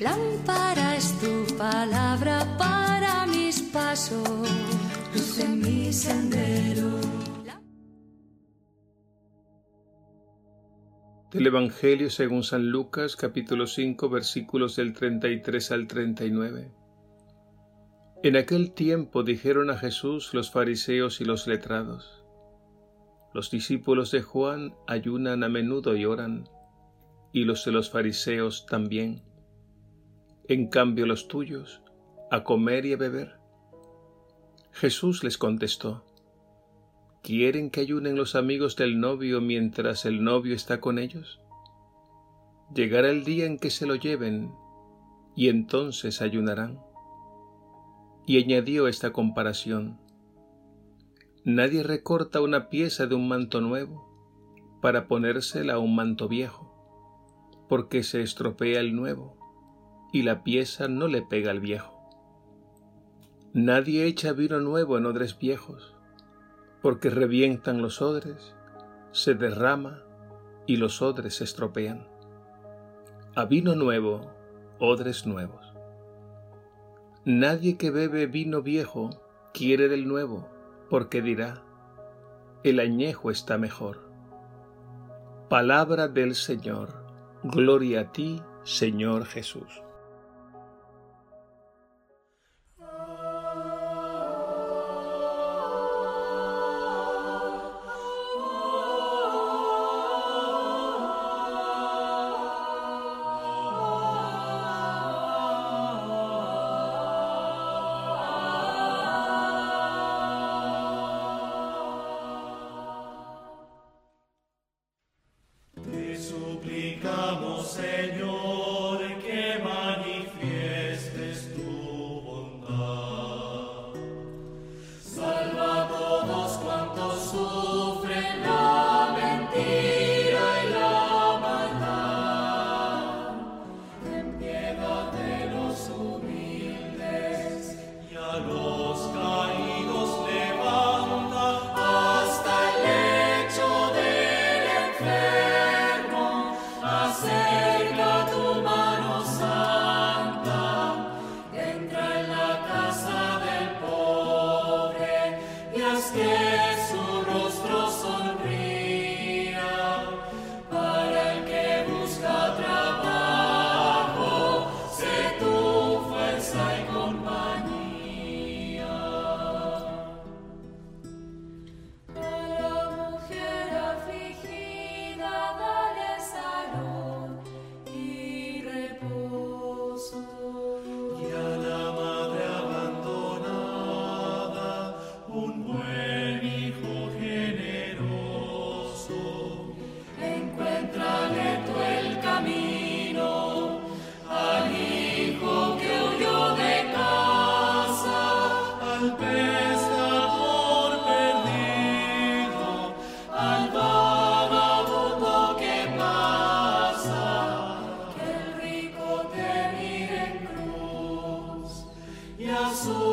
Lámpara es tu palabra para mis pasos, luz en mi sendero. Del Evangelio según San Lucas capítulo 5 versículos del 33 al 39. En aquel tiempo dijeron a Jesús los fariseos y los letrados, los discípulos de Juan ayunan a menudo y oran, y los de los fariseos también. En cambio los tuyos, a comer y a beber. Jesús les contestó, ¿quieren que ayunen los amigos del novio mientras el novio está con ellos? Llegará el día en que se lo lleven, y entonces ayunarán. Y añadió esta comparación, Nadie recorta una pieza de un manto nuevo para ponérsela a un manto viejo, porque se estropea el nuevo y la pieza no le pega al viejo. Nadie echa vino nuevo en odres viejos, porque revientan los odres, se derrama y los odres se estropean. A vino nuevo, odres nuevos. Nadie que bebe vino viejo quiere del nuevo, porque dirá, el añejo está mejor. Palabra del Señor, gloria a ti, Señor Jesús. Jesu soul.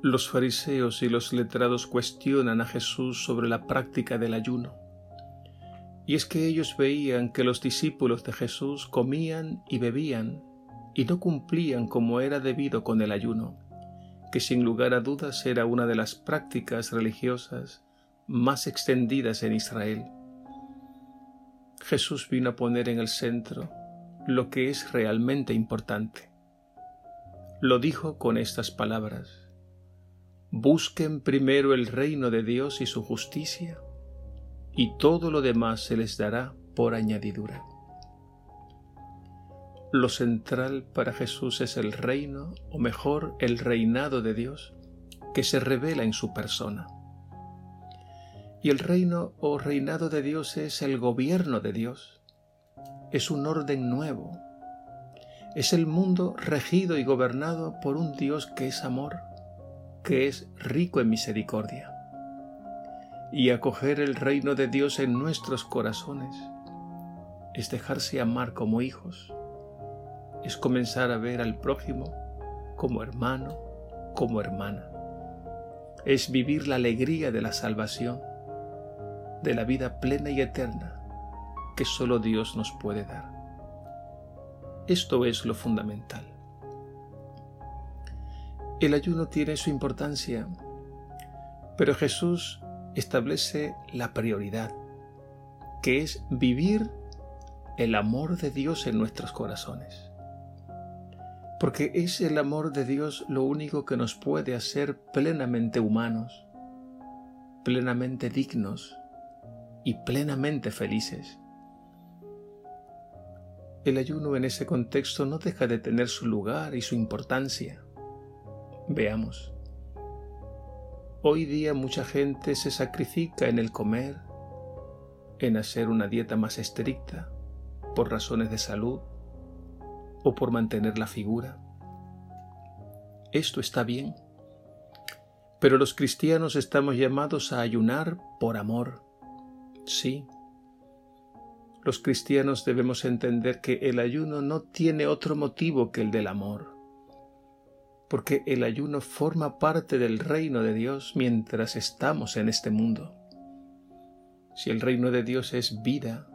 Los fariseos y los letrados cuestionan a Jesús sobre la práctica del ayuno. Y es que ellos veían que los discípulos de Jesús comían y bebían y no cumplían como era debido con el ayuno, que sin lugar a dudas era una de las prácticas religiosas más extendidas en Israel. Jesús vino a poner en el centro lo que es realmente importante. Lo dijo con estas palabras. Busquen primero el reino de Dios y su justicia, y todo lo demás se les dará por añadidura. Lo central para Jesús es el reino, o mejor, el reinado de Dios, que se revela en su persona. Y el reino o reinado de Dios es el gobierno de Dios. Es un orden nuevo. Es el mundo regido y gobernado por un Dios que es amor, que es rico en misericordia. Y acoger el reino de Dios en nuestros corazones es dejarse amar como hijos, es comenzar a ver al prójimo como hermano, como hermana. Es vivir la alegría de la salvación de la vida plena y eterna que solo Dios nos puede dar. Esto es lo fundamental. El ayuno tiene su importancia, pero Jesús establece la prioridad, que es vivir el amor de Dios en nuestros corazones. Porque es el amor de Dios lo único que nos puede hacer plenamente humanos, plenamente dignos y plenamente felices. El ayuno en ese contexto no deja de tener su lugar y su importancia. Veamos. Hoy día mucha gente se sacrifica en el comer, en hacer una dieta más estricta, por razones de salud o por mantener la figura. Esto está bien, pero los cristianos estamos llamados a ayunar por amor, Sí. Los cristianos debemos entender que el ayuno no tiene otro motivo que el del amor, porque el ayuno forma parte del reino de Dios mientras estamos en este mundo. Si el reino de Dios es vida,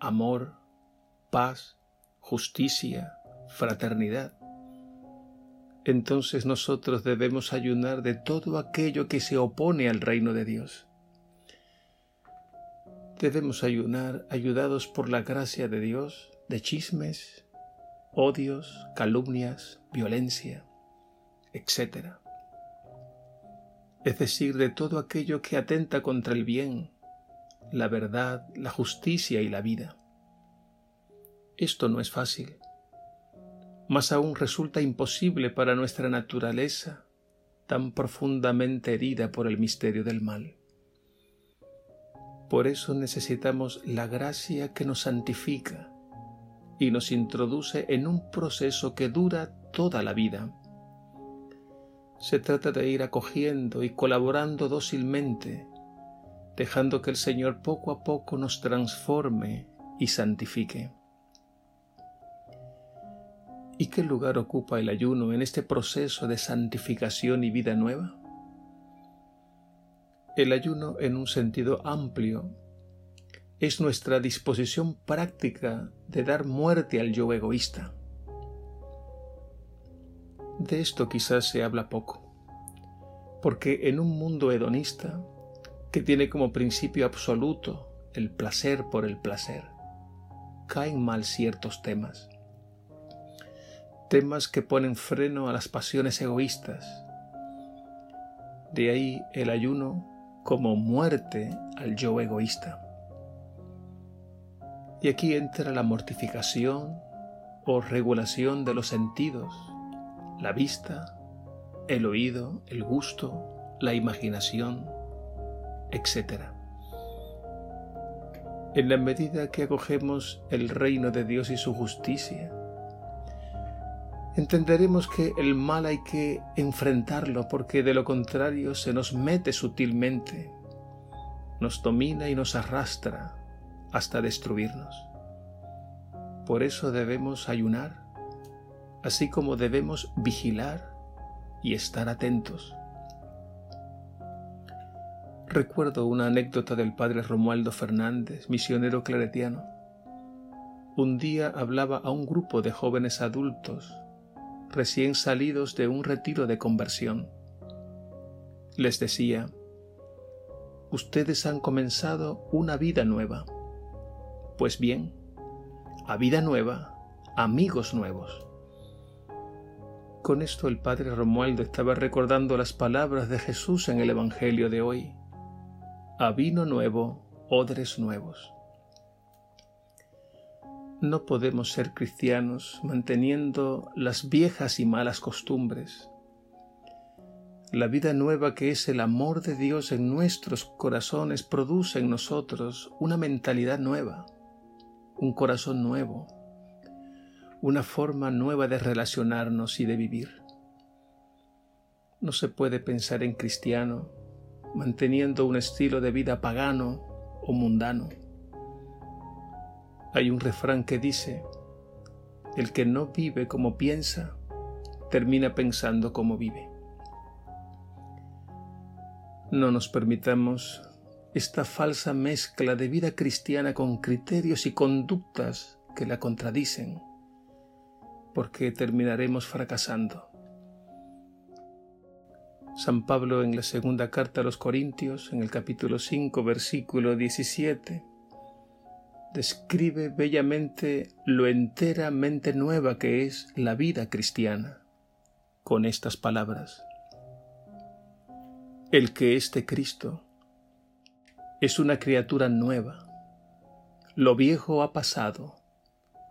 amor, paz, justicia, fraternidad, entonces nosotros debemos ayunar de todo aquello que se opone al reino de Dios debemos ayunar ayudados por la gracia de Dios de chismes, odios, calumnias, violencia, etc. Es decir, de todo aquello que atenta contra el bien, la verdad, la justicia y la vida. Esto no es fácil. Más aún resulta imposible para nuestra naturaleza tan profundamente herida por el misterio del mal. Por eso necesitamos la gracia que nos santifica y nos introduce en un proceso que dura toda la vida. Se trata de ir acogiendo y colaborando dócilmente, dejando que el Señor poco a poco nos transforme y santifique. ¿Y qué lugar ocupa el ayuno en este proceso de santificación y vida nueva? El ayuno en un sentido amplio es nuestra disposición práctica de dar muerte al yo egoísta. De esto quizás se habla poco, porque en un mundo hedonista, que tiene como principio absoluto el placer por el placer, caen mal ciertos temas. Temas que ponen freno a las pasiones egoístas. De ahí el ayuno como muerte al yo egoísta. Y aquí entra la mortificación o regulación de los sentidos, la vista, el oído, el gusto, la imaginación, etc. En la medida que acogemos el reino de Dios y su justicia, entenderemos que el mal hay que enfrentarlo porque de lo contrario se nos mete sutilmente, nos domina y nos arrastra hasta destruirnos. Por eso debemos ayunar, así como debemos vigilar y estar atentos. Recuerdo una anécdota del padre Romualdo Fernández, misionero claretiano. Un día hablaba a un grupo de jóvenes adultos recién salidos de un retiro de conversión. Les decía, ustedes han comenzado una vida nueva. Pues bien, a vida nueva, amigos nuevos. Con esto el padre Romualdo estaba recordando las palabras de Jesús en el Evangelio de hoy a vino nuevo, odres nuevos. No podemos ser cristianos manteniendo las viejas y malas costumbres. La vida nueva que es el amor de Dios en nuestros corazones produce en nosotros una mentalidad nueva, un corazón nuevo, una forma nueva de relacionarnos y de vivir. No se puede pensar en cristiano manteniendo un estilo de vida pagano o mundano. Hay un refrán que dice, el que no vive como piensa, termina pensando como vive. No nos permitamos esta falsa mezcla de vida cristiana con criterios y conductas que la contradicen, porque terminaremos fracasando. San Pablo en la segunda carta a los Corintios, en el capítulo 5, versículo 17, describe bellamente lo enteramente nueva que es la vida cristiana, con estas palabras. El que es de Cristo es una criatura nueva. Lo viejo ha pasado,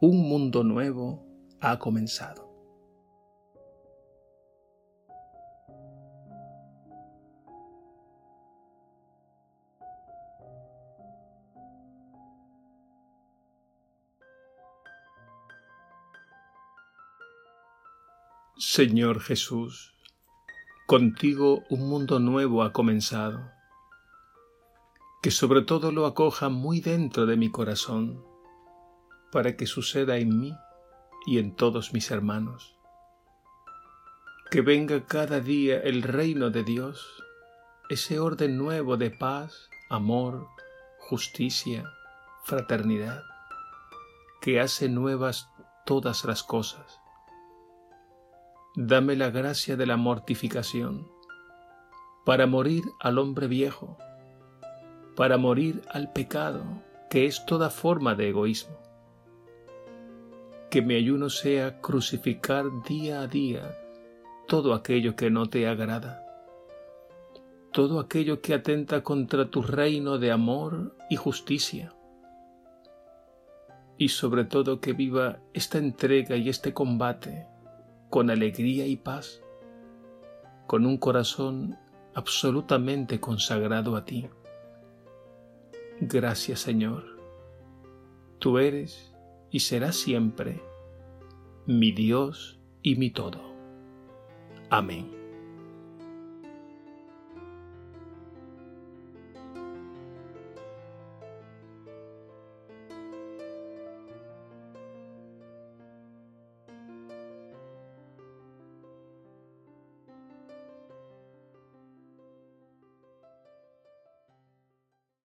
un mundo nuevo ha comenzado. Señor Jesús, contigo un mundo nuevo ha comenzado, que sobre todo lo acoja muy dentro de mi corazón, para que suceda en mí y en todos mis hermanos. Que venga cada día el reino de Dios, ese orden nuevo de paz, amor, justicia, fraternidad, que hace nuevas todas las cosas dame la gracia de la mortificación, para morir al hombre viejo, para morir al pecado, que es toda forma de egoísmo. Que mi ayuno sea crucificar día a día todo aquello que no te agrada, todo aquello que atenta contra tu reino de amor y justicia, y sobre todo que viva esta entrega y este combate con alegría y paz, con un corazón absolutamente consagrado a ti. Gracias Señor. Tú eres y serás siempre mi Dios y mi todo. Amén.